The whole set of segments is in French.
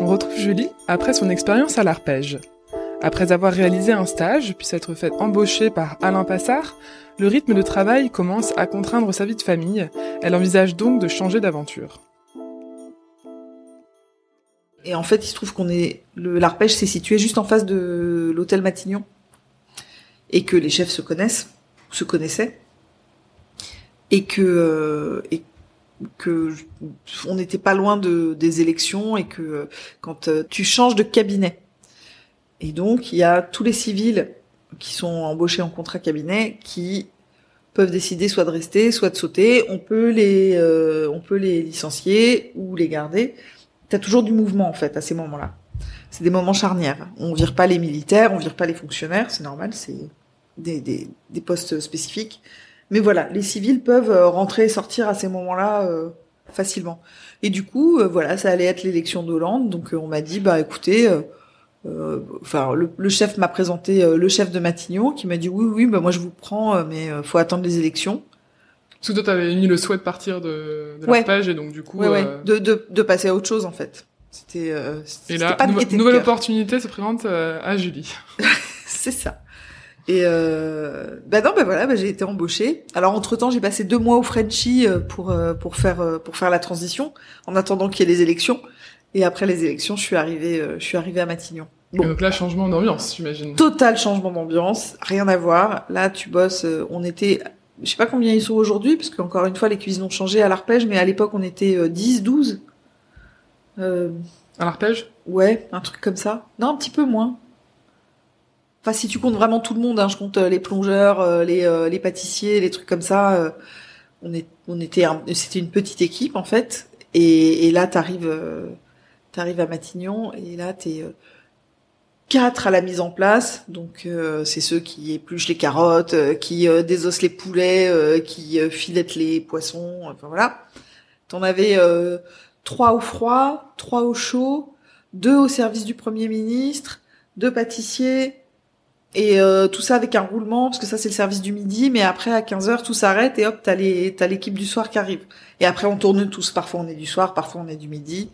On retrouve Julie après son expérience à l'arpège. Après avoir réalisé un stage, puis s'être fait embaucher par Alain Passard, le rythme de travail commence à contraindre sa vie de famille. Elle envisage donc de changer d'aventure. Et en fait, il se trouve qu'on est l'arpège s'est situé juste en face de l'hôtel Matignon et que les chefs se connaissent, se connaissaient et que euh, que on n'était pas loin de des élections et que quand euh, tu changes de cabinet et donc il y a tous les civils qui sont embauchés en contrat cabinet qui peuvent décider soit de rester, soit de sauter. On peut les euh, on peut les licencier ou les garder. T'as toujours du mouvement en fait à ces moments-là. C'est des moments charnières. On vire pas les militaires, on vire pas les fonctionnaires, c'est normal, c'est des, des, des postes spécifiques. Mais voilà, les civils peuvent euh, rentrer et sortir à ces moments-là euh, facilement. Et du coup, euh, voilà, ça allait être l'élection d'Hollande, donc on m'a dit, bah écoutez, enfin le, chef m'a présenté le chef de Matignon, qui m'a dit oui, oui, bah moi je vous prends, mais faut attendre les élections. Parce que toi, t'avais mis le souhait de partir de, de ouais. et donc du coup, ouais, ouais. De, de, de passer à autre chose en fait. C'était. Et là, pas nouvelle opportunité se présente à Julie. c'est ça. Et euh, bah non, bah voilà, bah j'ai été embauchée. Alors entre temps, j'ai passé deux mois au Frenchy euh, pour euh, pour faire euh, pour faire la transition, en attendant qu'il y ait les élections. Et après les élections, je suis arrivée je suis arrivée à Matignon. Bon. donc là, changement d'ambiance, j'imagine. Total changement d'ambiance, rien à voir. Là, tu bosses. on était, je sais pas combien ils sont aujourd'hui, parce qu'encore une fois, les cuisines ont changé à l'arpège, mais à l'époque, on était 10, 12. Euh, à l'arpège? Ouais, un truc comme ça. Non, un petit peu moins. Enfin, si tu comptes vraiment tout le monde, hein, je compte euh, les plongeurs, euh, les, euh, les pâtissiers, les trucs comme ça. on est, on était, c'était une petite équipe en fait. Et, et là, t'arrives, t'arrives à Matignon et là, t'es quatre à la mise en place. Donc, c'est ceux qui épluchent les carottes, qui désossent les poulets, qui filettent les poissons. Enfin voilà. T'en avais trois au froid, trois au chaud, deux au service du premier ministre, deux pâtissiers, et euh, tout ça avec un roulement, parce que ça c'est le service du midi, mais après à 15h tout s'arrête et hop, t'as les t'as l'équipe du soir qui arrive. Et après on tourne tous, parfois on est du soir, parfois on est du midi.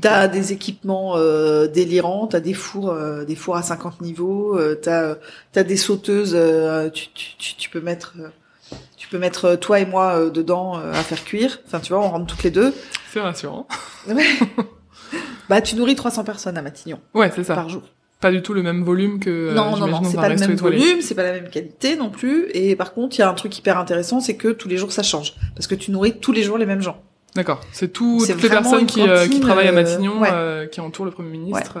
T'as des équipements euh, délirants, t'as des fours, euh, des fours à 50 niveaux, euh, t'as t'as des sauteuses, euh, tu, tu, tu, peux mettre tu peux mettre toi et moi dedans à faire cuire. Enfin tu vois, on rentre toutes les deux. C'est rassurant. Bah tu nourris 300 personnes à Matignon. Ouais, c'est ça. Par jour pas du tout le même volume que euh, non non non c'est pas le même volume c'est pas la même qualité non plus. Et par contre il y a un truc hyper intéressant c'est que tous les jours ça change. Parce que tu nourris tous les jours les mêmes gens. D'accord. C'est tout, toutes les personnes qui, euh, qui travaillent à Matignon euh, qui entourent le premier ministre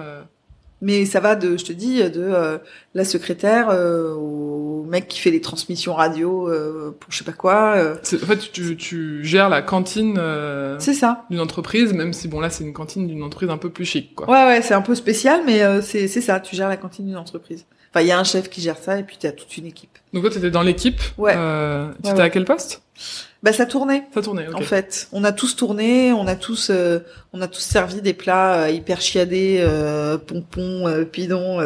mais ça va de, je te dis, de euh, la secrétaire euh, au mec qui fait les transmissions radio euh, pour je sais pas quoi. Euh. En fait, tu, tu gères la cantine. c'est ça. D'une entreprise, même si bon là c'est une cantine d'une entreprise un peu plus chic, quoi. Ouais, ouais, c'est un peu spécial, mais c'est c'est ça. Tu gères la cantine d'une entreprise. Enfin, il y a un chef qui gère ça, et puis tu as toute une équipe. Donc toi, t'étais dans l'équipe. Ouais. tu étais à quel poste? Bah ça tournait. Ça tournait. En fait, on a tous tourné, on a tous, euh, on a tous servi des plats euh, hyper chiadés, euh, pompons, euh, pidons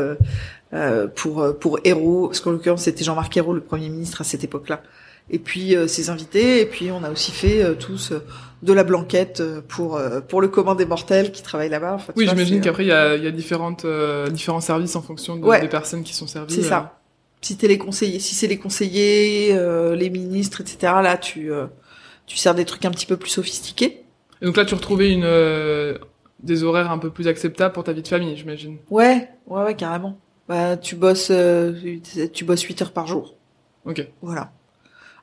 pour pour Hérault, parce qu'en l'occurrence c'était Jean-Marc Hérault, le premier ministre à cette époque-là. Et puis ses invités, et puis on a aussi fait tous de la blanquette pour pour le commun des mortels qui travaillent là-bas. oui, j'imagine qu'après il y a, y a différentes différents services en fonction de, des personnes qui sont servies. C'est ça si t'es les conseillers, si c'est les conseillers, euh, les ministres, etc. Là, tu euh, tu sers des trucs un petit peu plus sophistiqués. Et donc là, tu retrouvais une euh, des horaires un peu plus acceptables pour ta vie de famille, j'imagine. Ouais, ouais, ouais, carrément. Bah, tu bosses, tu bosses 8 heures par jour. Ok. Voilà.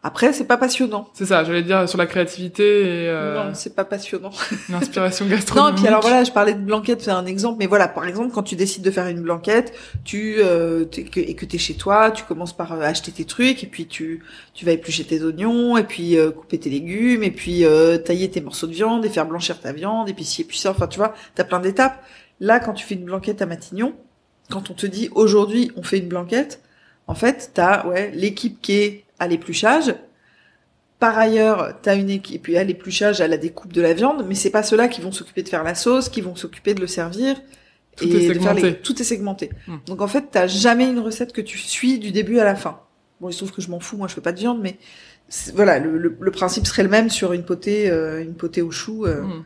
Après, c'est pas passionnant. C'est ça, j'allais dire sur la créativité et... Euh... Non, c'est pas passionnant. L'inspiration gastronomique. non, et puis alors voilà, je parlais de blanquette, c'est un exemple, mais voilà, par exemple, quand tu décides de faire une blanquette, tu euh, que, et que t'es chez toi, tu commences par euh, acheter tes trucs, et puis tu tu vas éplucher tes oignons, et puis euh, couper tes légumes, et puis euh, tailler tes morceaux de viande, et faire blanchir ta viande, et puis ci et puis ça, enfin tu vois, t'as plein d'étapes. Là, quand tu fais une blanquette à Matignon, quand on te dit aujourd'hui on fait une blanquette, en fait, t'as ouais l'équipe qui est à l'épluchage. Par ailleurs, tu as une équipe, puis à l'épluchage, à la découpe de la viande, mais c'est pas ceux-là qui vont s'occuper de faire la sauce, qui vont s'occuper de le servir. Tout et est segmenté. Les... Tout est segmenté. Hmm. Donc en fait, t'as jamais une recette que tu suis du début à la fin. Bon, il se trouve que je m'en fous, moi je fais pas de viande, mais voilà, le, le, principe serait le même sur une potée, euh, une potée au chou. Euh, hmm.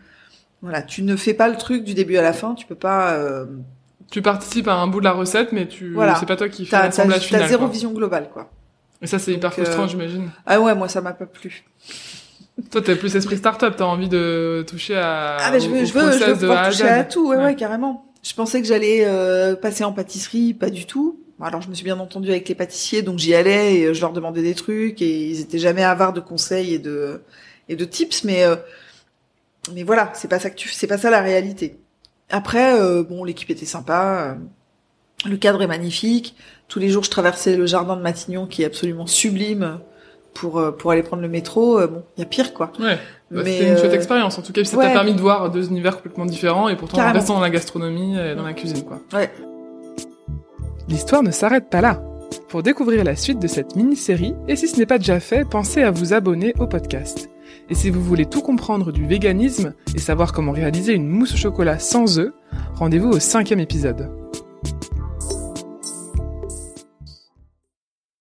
Voilà, tu ne fais pas le truc du début à la fin. Tu peux pas. Euh... Tu participes à un bout de la recette, mais tu. Voilà. C'est pas toi qui fais T'as l'assemblage t'as- final. t'as zéro quoi. vision globale, quoi. Et ça, c'est hyper euh, frustrant, j'imagine. Ah ouais, moi ça m'a pas plu. Toi, t'es plus esprit start-up, t'as envie de toucher à. Ah mais je veux, au je veux, je veux pouvoir à toucher à tout, ouais, Ouais. ouais, carrément. Je pensais que j'allais euh, passer en pâtisserie, pas du tout. Bon, Alors je me suis bien entendu avec les pâtissiers, donc j'y allais et euh, je leur demandais des trucs et ils étaient jamais avares de conseils et de et de tips, mais euh, mais voilà, c'est pas ça que tu, c'est pas ça la réalité. Après, euh, bon, l'équipe était sympa, euh, le cadre est magnifique. Tous les jours, je traversais le jardin de Matignon qui est absolument sublime pour euh, pour aller prendre le métro. Euh, bon, il y a pire quoi. Ouais. Bah, Mais, C'était une chouette expérience. En tout cas, puis ça ouais. t'a permis de voir deux univers complètement différents et pourtant en restant dans la gastronomie et dans la cuisine, quoi. Ouais. L'histoire ne s'arrête pas là. Pour découvrir la suite de cette mini-série, et si ce n'est pas déjà fait, pensez à vous abonner au podcast. Et si vous voulez tout comprendre du véganisme et savoir comment réaliser une mousse au chocolat sans œufs, rendez-vous au cinquième épisode.